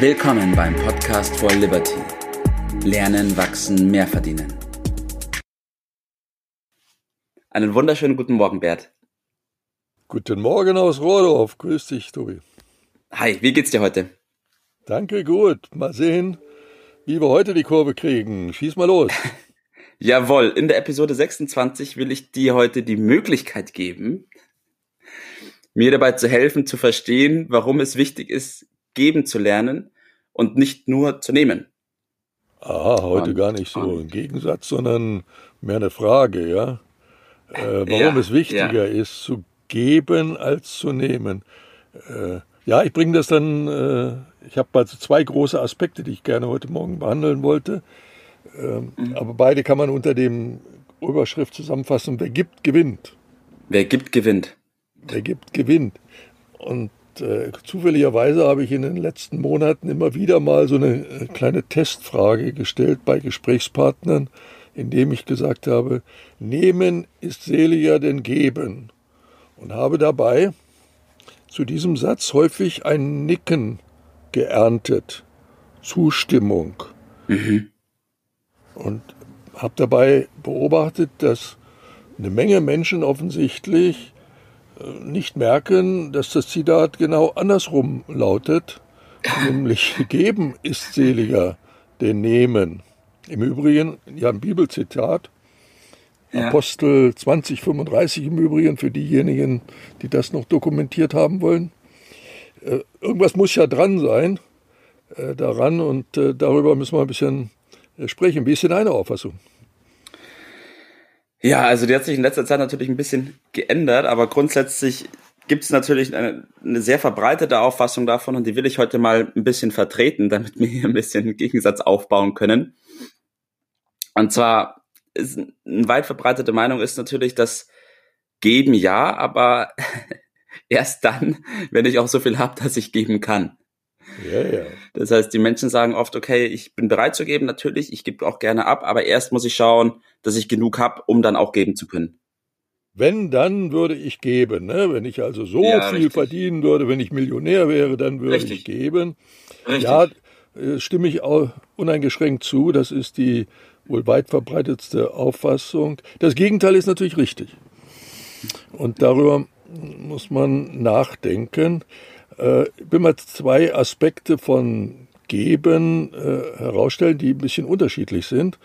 Willkommen beim Podcast for Liberty. Lernen, wachsen, mehr verdienen. Einen wunderschönen guten Morgen, Bert. Guten Morgen aus Rohrdorf. Grüß dich, Tobi. Hi, wie geht's dir heute? Danke, gut. Mal sehen, wie wir heute die Kurve kriegen. Schieß mal los. Jawohl, in der Episode 26 will ich dir heute die Möglichkeit geben, mir dabei zu helfen, zu verstehen, warum es wichtig ist, geben zu lernen und nicht nur zu nehmen. Aha, heute und, gar nicht so ein Gegensatz, sondern mehr eine Frage, ja. Äh, warum ja, es wichtiger ja. ist, zu geben als zu nehmen. Äh, ja, ich bringe das dann, äh, ich habe also zwei große Aspekte, die ich gerne heute Morgen behandeln wollte. Ähm, mhm. Aber beide kann man unter dem Überschrift zusammenfassen, wer gibt, gewinnt. Wer gibt, gewinnt. Wer gibt, gewinnt. Und äh, zufälligerweise habe ich in den letzten Monaten immer wieder mal so eine äh, kleine Testfrage gestellt bei Gesprächspartnern, indem ich gesagt habe, nehmen ist seliger denn geben. Und habe dabei zu diesem Satz häufig ein Nicken geerntet, Zustimmung. Mhm. Und habe dabei beobachtet, dass eine Menge Menschen offensichtlich nicht merken, dass das Zitat genau andersrum lautet, nämlich geben ist seliger denn nehmen. Im Übrigen, ja, ein Bibelzitat, ja. Apostel 2035 im Übrigen, für diejenigen, die das noch dokumentiert haben wollen. Äh, irgendwas muss ja dran sein äh, daran und äh, darüber müssen wir ein bisschen sprechen. Wie ist denn deine Auffassung? Ja, also die hat sich in letzter Zeit natürlich ein bisschen geändert, aber grundsätzlich gibt es natürlich eine, eine, sehr verbreitete Auffassung davon und die will ich heute mal ein bisschen vertreten, damit wir hier ein bisschen einen Gegensatz aufbauen können. Und zwar ist eine weit verbreitete Meinung ist natürlich, dass geben ja, aber erst dann, wenn ich auch so viel habe, dass ich geben kann. Ja, ja. Das heißt, die Menschen sagen oft, okay, ich bin bereit zu geben, natürlich, ich gebe auch gerne ab, aber erst muss ich schauen, dass ich genug habe, um dann auch geben zu können. Wenn, dann würde ich geben. Ne? Wenn ich also so ja, viel richtig. verdienen würde, wenn ich Millionär wäre, dann würde richtig. ich geben. Richtig. Ja, äh, stimme ich auch uneingeschränkt zu. Das ist die wohl weit verbreitetste Auffassung. Das Gegenteil ist natürlich richtig. Und darüber muss man nachdenken. Äh, ich will mal zwei Aspekte von Geben äh, herausstellen, die ein bisschen unterschiedlich sind.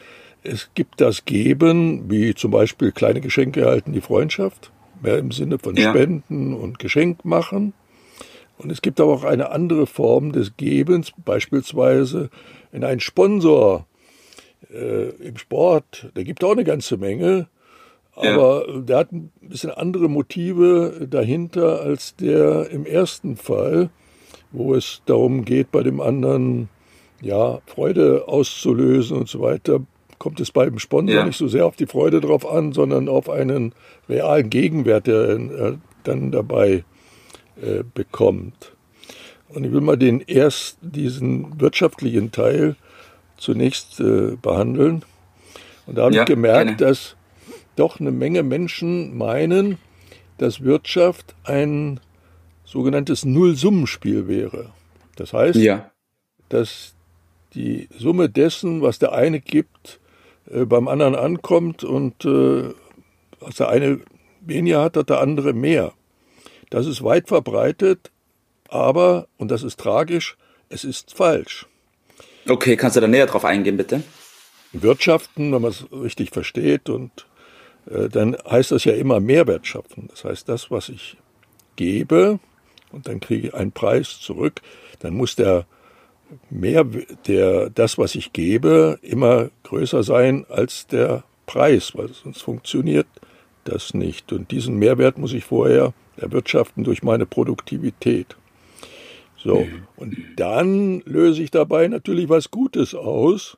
Es gibt das Geben, wie zum Beispiel kleine Geschenke erhalten die Freundschaft, mehr im Sinne von ja. Spenden und Geschenk machen. Und es gibt aber auch eine andere Form des Gebens, beispielsweise in einen Sponsor äh, im Sport. Der gibt auch eine ganze Menge, aber ja. der hat ein bisschen andere Motive dahinter als der im ersten Fall, wo es darum geht, bei dem anderen ja, Freude auszulösen und so weiter kommt es beim Sponsor ja. nicht so sehr auf die Freude drauf an, sondern auf einen realen Gegenwert, der er dann dabei äh, bekommt. Und ich will mal den erst diesen wirtschaftlichen Teil zunächst äh, behandeln. Und da habe ja, ich gemerkt, gerne. dass doch eine Menge Menschen meinen, dass Wirtschaft ein sogenanntes Nullsummenspiel wäre. Das heißt, ja. dass die Summe dessen, was der eine gibt, äh, beim anderen ankommt und äh, was der eine weniger hat, hat der andere mehr. Das ist weit verbreitet, aber, und das ist tragisch, es ist falsch. Okay, kannst du da näher drauf eingehen, bitte? Wirtschaften, wenn man es richtig versteht, und dann heißt das ja immer Mehrwert schaffen. Das heißt, das, was ich gebe, und dann kriege ich einen Preis zurück, dann muss der mehr der, das, was ich gebe, immer größer sein als der Preis, weil sonst funktioniert das nicht. Und diesen Mehrwert muss ich vorher erwirtschaften durch meine Produktivität. So, mhm. und dann löse ich dabei natürlich was Gutes aus.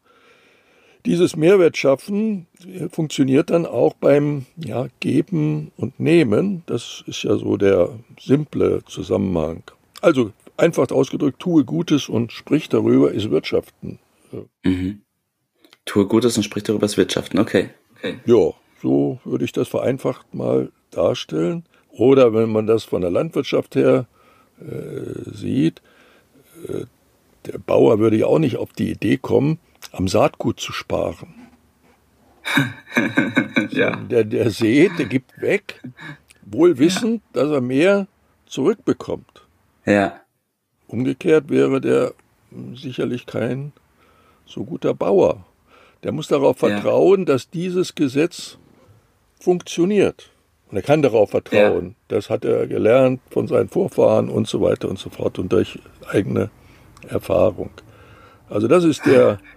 Dieses Mehrwert schaffen funktioniert dann auch beim ja, Geben und Nehmen. Das ist ja so der simple Zusammenhang. Also einfach ausgedrückt, tue Gutes und sprich darüber, ist Wirtschaften. Mhm. Tue Gutes und sprich darüber, ist Wirtschaften, okay. okay. Ja, so würde ich das vereinfacht mal darstellen. Oder wenn man das von der Landwirtschaft her äh, sieht, äh, der Bauer würde ja auch nicht auf die Idee kommen, am Saatgut zu sparen. ja. Der, der sät, der gibt weg, wohl wissend, ja. dass er mehr zurückbekommt. Ja. Umgekehrt wäre der sicherlich kein so guter Bauer. Der muss darauf vertrauen, ja. dass dieses Gesetz funktioniert. Und er kann darauf vertrauen. Ja. Das hat er gelernt von seinen Vorfahren und so weiter und so fort und durch eigene Erfahrung. Also das ist der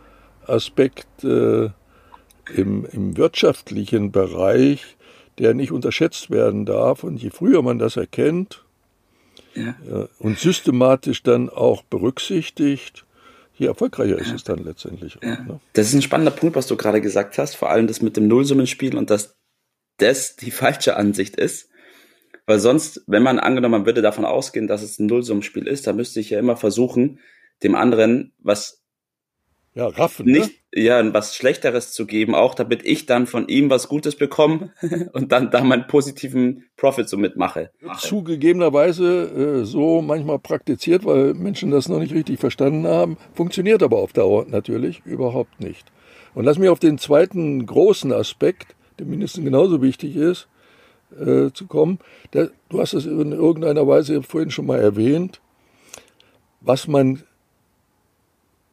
Aspekt äh, im, im wirtschaftlichen Bereich, der nicht unterschätzt werden darf. Und je früher man das erkennt ja. äh, und systematisch dann auch berücksichtigt, je erfolgreicher ist es dann letztendlich. Auch, ne? Das ist ein spannender Punkt, was du gerade gesagt hast, vor allem das mit dem Nullsummenspiel und dass das die falsche Ansicht ist. Weil sonst, wenn man angenommen, man würde davon ausgehen, dass es ein Nullsummenspiel ist, dann müsste ich ja immer versuchen, dem anderen was ja, raffen, nicht, ne? ja, was Schlechteres zu geben, auch damit ich dann von ihm was Gutes bekomme und dann da meinen positiven Profit so mitmache. Zugegebenerweise äh, so manchmal praktiziert, weil Menschen das noch nicht richtig verstanden haben, funktioniert aber auf Dauer natürlich überhaupt nicht. Und lass mich auf den zweiten großen Aspekt der mindestens genauso wichtig ist, äh, zu kommen. Der, du hast es in irgendeiner Weise vorhin schon mal erwähnt, was man,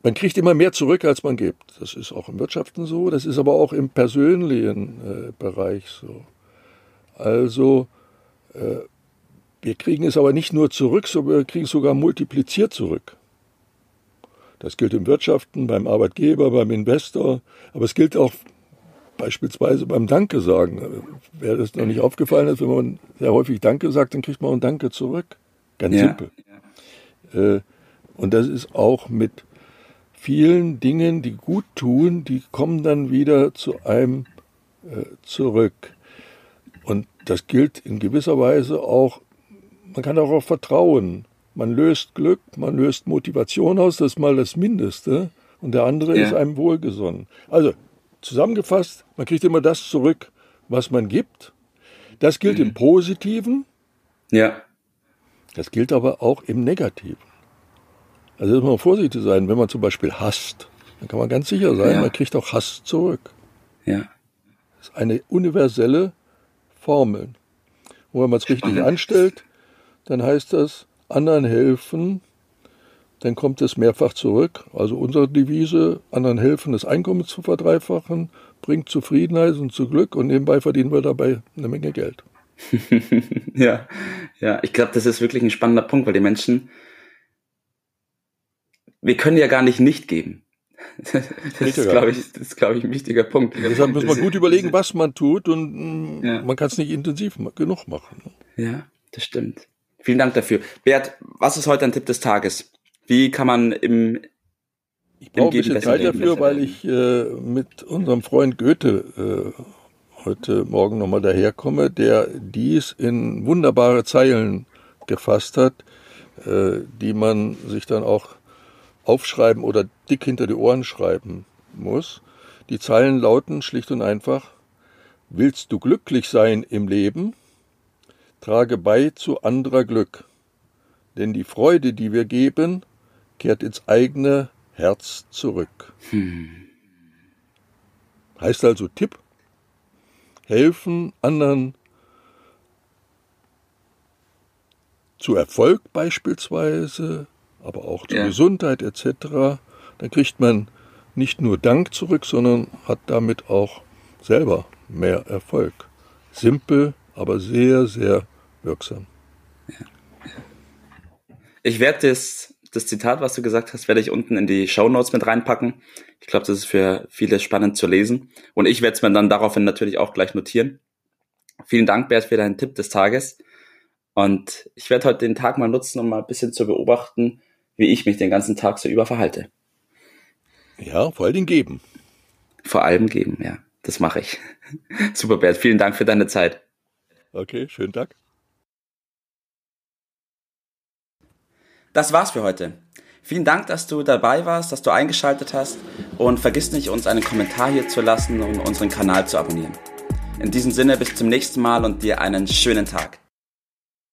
man kriegt immer mehr zurück, als man gibt. Das ist auch im Wirtschaften so, das ist aber auch im persönlichen äh, Bereich so. Also, äh, wir kriegen es aber nicht nur zurück, sondern wir kriegen es sogar multipliziert zurück. Das gilt im Wirtschaften, beim Arbeitgeber, beim Investor, aber es gilt auch beispielsweise beim Danke sagen. Wer das noch nicht aufgefallen ist, wenn man sehr häufig Danke sagt, dann kriegt man ein Danke zurück. Ganz ja. simpel. Äh, und das ist auch mit vielen Dingen, die gut tun, die kommen dann wieder zu einem äh, zurück. Und das gilt in gewisser Weise auch, man kann darauf vertrauen. Man löst Glück, man löst Motivation aus, das ist mal das Mindeste. Und der andere ja. ist einem wohlgesonnen. Also Zusammengefasst, man kriegt immer das zurück, was man gibt. Das gilt mhm. im Positiven. Ja. Das gilt aber auch im Negativen. Also muss man vorsichtig sein, wenn man zum Beispiel hasst, dann kann man ganz sicher sein, ja. man kriegt auch Hass zurück. Ja. Das ist eine universelle Formel. Und wenn man es richtig anstellt, dann heißt das, anderen helfen, dann kommt es mehrfach zurück. Also unsere Devise, anderen helfen, das Einkommen zu verdreifachen, bringt Zufriedenheit und zu Glück und nebenbei verdienen wir dabei eine Menge Geld. ja, ja, ich glaube, das ist wirklich ein spannender Punkt, weil die Menschen, wir können ja gar nicht nicht geben. Das ist, glaube ich, das ist, glaube ich, ein wichtiger Punkt. Deshalb muss man gut überlegen, was man tut und ja. man kann es nicht intensiv genug machen. Ja, das stimmt. Vielen Dank dafür. Bert, was ist heute ein Tipp des Tages? Wie kann man im ich brauche ein bisschen Zeit dafür, weil ich äh, mit unserem Freund Goethe äh, heute Morgen nochmal daherkomme, der dies in wunderbare Zeilen gefasst hat, äh, die man sich dann auch aufschreiben oder dick hinter die Ohren schreiben muss. Die Zeilen lauten schlicht und einfach, willst du glücklich sein im Leben, trage bei zu anderer Glück. Denn die Freude, die wir geben, kehrt ins eigene Herz zurück. Hm. Heißt also Tipp, helfen anderen zu Erfolg beispielsweise, aber auch zur ja. Gesundheit etc. Dann kriegt man nicht nur Dank zurück, sondern hat damit auch selber mehr Erfolg. Simpel, aber sehr, sehr wirksam. Ich werde das das Zitat, was du gesagt hast, werde ich unten in die Show Notes mit reinpacken. Ich glaube, das ist für viele spannend zu lesen. Und ich werde es mir dann daraufhin natürlich auch gleich notieren. Vielen Dank, Bert, für deinen Tipp des Tages. Und ich werde heute den Tag mal nutzen, um mal ein bisschen zu beobachten, wie ich mich den ganzen Tag so über verhalte. Ja, vor allem geben. Vor allem geben, ja. Das mache ich. Super, Bert. Vielen Dank für deine Zeit. Okay, schönen Tag. Das war's für heute. Vielen Dank, dass du dabei warst, dass du eingeschaltet hast und vergiss nicht, uns einen Kommentar hier zu lassen und unseren Kanal zu abonnieren. In diesem Sinne bis zum nächsten Mal und dir einen schönen Tag.